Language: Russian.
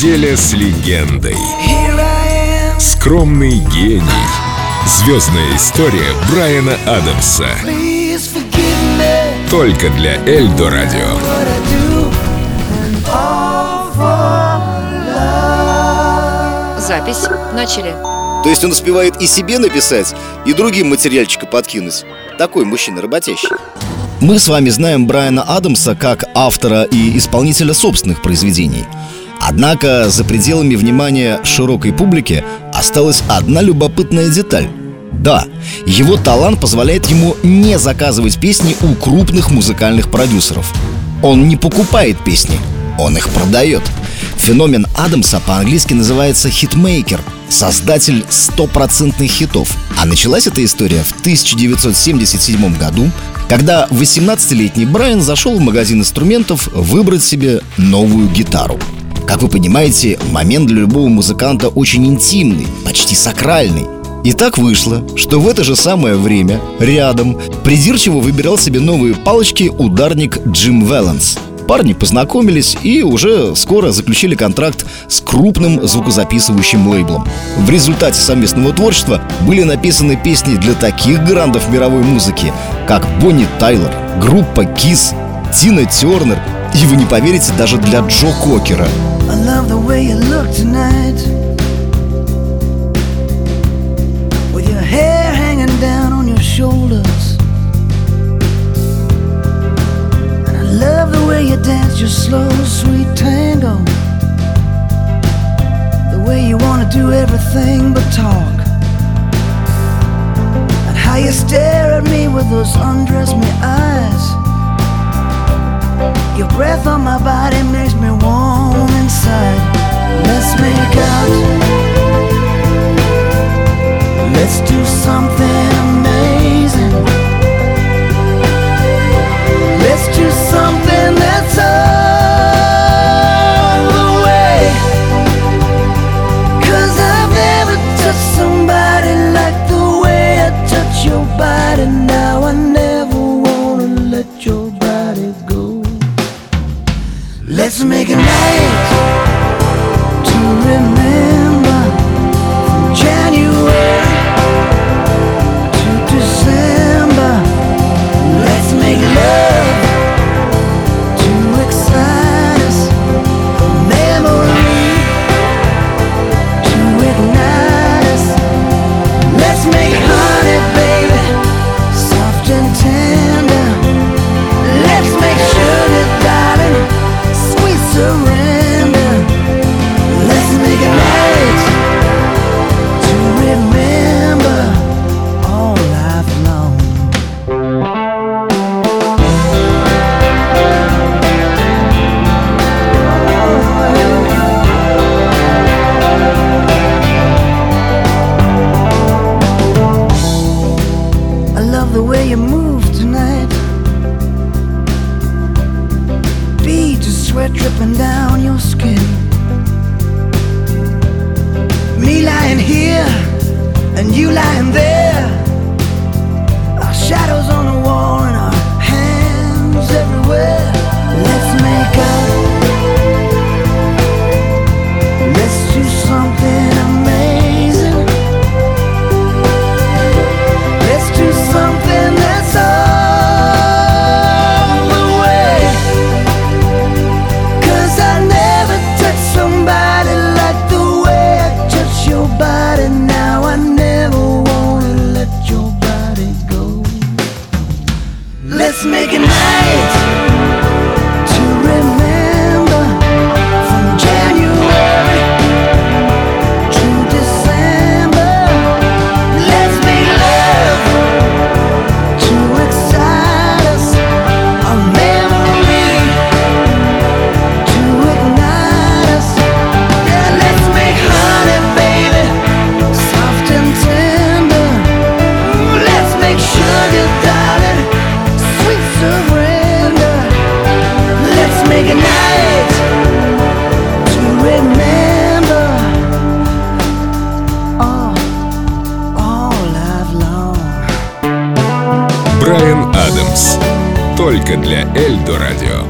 неделя с легендой. Скромный гений. Звездная история Брайана Адамса. Только для Эльдо Радио. Запись. Начали. То есть он успевает и себе написать, и другим материальчика подкинуть. Такой мужчина работящий. Мы с вами знаем Брайана Адамса как автора и исполнителя собственных произведений. Однако за пределами внимания широкой публики осталась одна любопытная деталь. Да, его талант позволяет ему не заказывать песни у крупных музыкальных продюсеров. Он не покупает песни, он их продает. Феномен Адамса по-английски называется хитмейкер, создатель стопроцентных хитов. А началась эта история в 1977 году, когда 18-летний Брайан зашел в магазин инструментов выбрать себе новую гитару. Как вы понимаете, момент для любого музыканта очень интимный, почти сакральный. И так вышло, что в это же самое время рядом придирчиво выбирал себе новые палочки ударник Джим Вэланс – Парни познакомились и уже скоро заключили контракт с крупным звукозаписывающим лейблом. В результате совместного творчества были написаны песни для таких грандов мировой музыки, как Бонни Тайлер, группа Kiss, Тина Тернер и, вы не поверите, даже для Джо Кокера. With your hair hanging down on your shoulders way you dance your slow, sweet tango. The way you wanna do everything but talk. And how you stare at me with those undress me eyes. Breath on my body makes me warm inside. Let's make out. Let's do something amazing. Let's do something that's all the way. Cause I've never touched somebody like the way I touch your body now. I never wanna let your to make a name. Dripping down your skin. Me lying here and you lying Брайан Адамс. Только для Эльдо Радио.